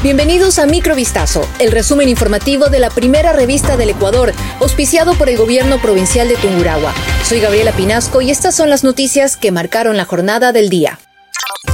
Bienvenidos a Microvistazo, el resumen informativo de la primera revista del Ecuador, auspiciado por el gobierno provincial de Tungurahua. Soy Gabriela Pinasco y estas son las noticias que marcaron la jornada del día.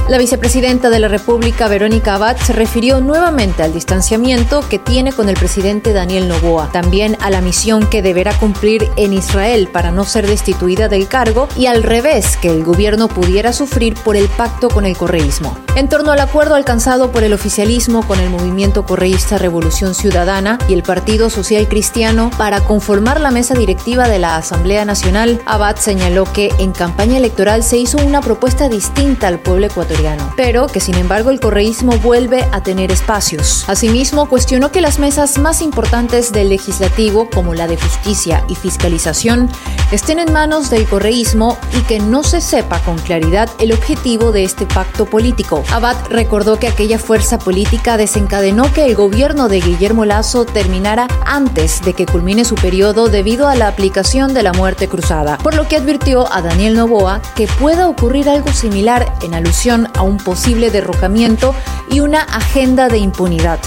La vicepresidenta de la República, Verónica Abad, se refirió nuevamente al distanciamiento que tiene con el presidente Daniel Noboa, también a la misión que deberá cumplir en Israel para no ser destituida del cargo y al revés que el gobierno pudiera sufrir por el pacto con el correísmo. En torno al acuerdo alcanzado por el oficialismo con el movimiento correísta Revolución Ciudadana y el Partido Social Cristiano para conformar la mesa directiva de la Asamblea Nacional, Abad señaló que en campaña electoral se hizo una propuesta distinta al pueblo ecuatoriano pero que sin embargo el correísmo vuelve a tener espacios. Asimismo, cuestionó que las mesas más importantes del legislativo, como la de justicia y fiscalización, estén en manos del correísmo y que no se sepa con claridad el objetivo de este pacto político. Abad recordó que aquella fuerza política desencadenó que el gobierno de Guillermo Lazo terminara antes de que culmine su periodo debido a la aplicación de la muerte cruzada, por lo que advirtió a Daniel Novoa que pueda ocurrir algo similar en alusión a un posible derrocamiento y una agenda de impunidad.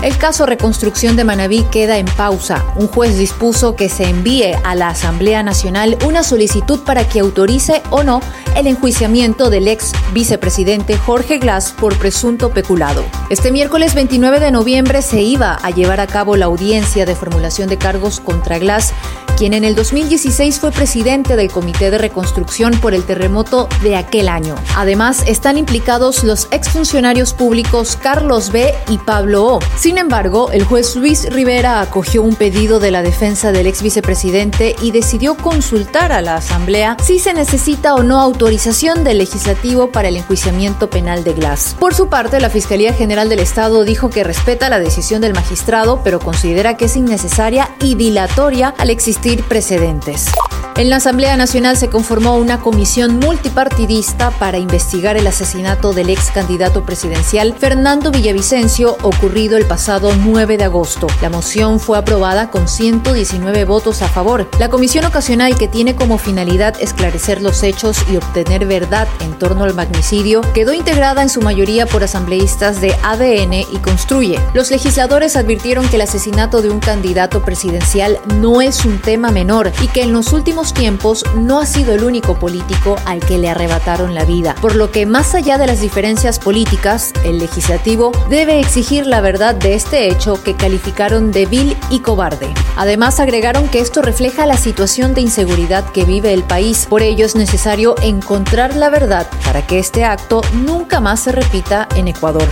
El caso reconstrucción de Manabí queda en pausa. Un juez dispuso que se envíe a la Asamblea Nacional una solicitud para que autorice o no el enjuiciamiento del ex vicepresidente Jorge Glass por presunto peculado. Este miércoles 29 de noviembre se iba a llevar a cabo la audiencia de formulación de cargos contra Glass quien en el 2016 fue presidente del Comité de Reconstrucción por el terremoto de aquel año. Además, están implicados los exfuncionarios públicos Carlos B. y Pablo O. Sin embargo, el juez Luis Rivera acogió un pedido de la defensa del ex vicepresidente y decidió consultar a la Asamblea si se necesita o no autorización del legislativo para el enjuiciamiento penal de Glass. Por su parte, la Fiscalía General del Estado dijo que respeta la decisión del magistrado, pero considera que es innecesaria y dilatoria al existir precedentes. En la Asamblea Nacional se conformó una comisión multipartidista para investigar el asesinato del ex candidato presidencial Fernando Villavicencio ocurrido el pasado 9 de agosto. La moción fue aprobada con 119 votos a favor. La comisión ocasional que tiene como finalidad esclarecer los hechos y obtener verdad en torno al magnicidio quedó integrada en su mayoría por asambleístas de ADN y Construye. Los legisladores advirtieron que el asesinato de un candidato presidencial no es un tema menor y que en los últimos tiempos no ha sido el único político al que le arrebataron la vida, por lo que más allá de las diferencias políticas, el legislativo debe exigir la verdad de este hecho que calificaron de vil y cobarde. Además, agregaron que esto refleja la situación de inseguridad que vive el país, por ello es necesario encontrar la verdad para que este acto nunca más se repita en Ecuador.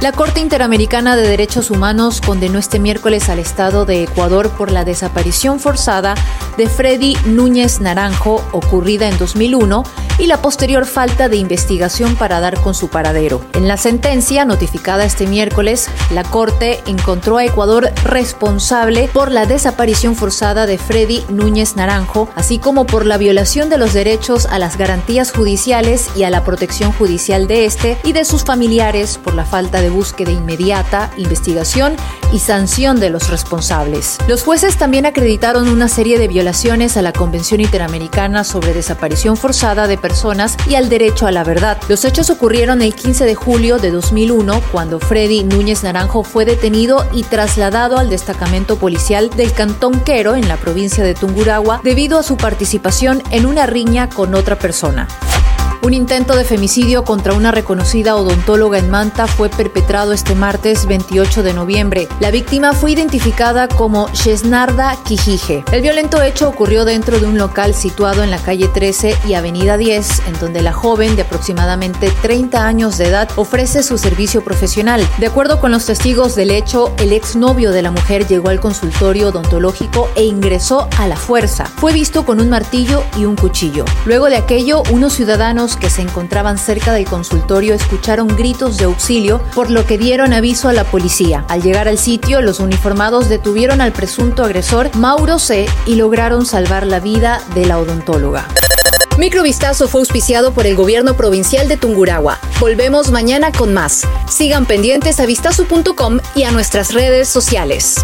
La Corte Interamericana de Derechos Humanos condenó este miércoles al Estado de Ecuador por la desaparición forzada de Freddy Núñez Naranjo, ocurrida en 2001, y la posterior falta de investigación para dar con su paradero. En la sentencia notificada este miércoles, la Corte encontró a Ecuador responsable por la desaparición forzada de Freddy Núñez Naranjo, así como por la violación de los derechos a las garantías judiciales y a la protección judicial de este y de sus familiares por la falta de búsqueda inmediata, investigación y sanción de los responsables. Los jueces también acreditaron una serie de violaciones a la Convención Interamericana sobre Desaparición Forzada de Personas y al derecho a la verdad. Los hechos ocurrieron el 15 de julio de 2001, cuando Freddy Núñez Naranjo fue detenido y trasladado al destacamento policial del Cantón Quero en la provincia de Tungurahua debido a su participación en una riña con otra persona. Un intento de femicidio contra una reconocida odontóloga en Manta fue perpetrado este martes 28 de noviembre. La víctima fue identificada como Shesnarda Quijije. El violento hecho ocurrió dentro de un local situado en la calle 13 y avenida 10, en donde la joven de aproximadamente 30 años de edad ofrece su servicio profesional. De acuerdo con los testigos del hecho, el exnovio de la mujer llegó al consultorio odontológico e ingresó a la fuerza. Fue visto con un martillo y un cuchillo. Luego de aquello, unos ciudadanos que se encontraban cerca del consultorio escucharon gritos de auxilio, por lo que dieron aviso a la policía. Al llegar al sitio, los uniformados detuvieron al presunto agresor, Mauro C., y lograron salvar la vida de la odontóloga. Microvistazo fue auspiciado por el gobierno provincial de Tungurahua. Volvemos mañana con más. Sigan pendientes a vistazo.com y a nuestras redes sociales.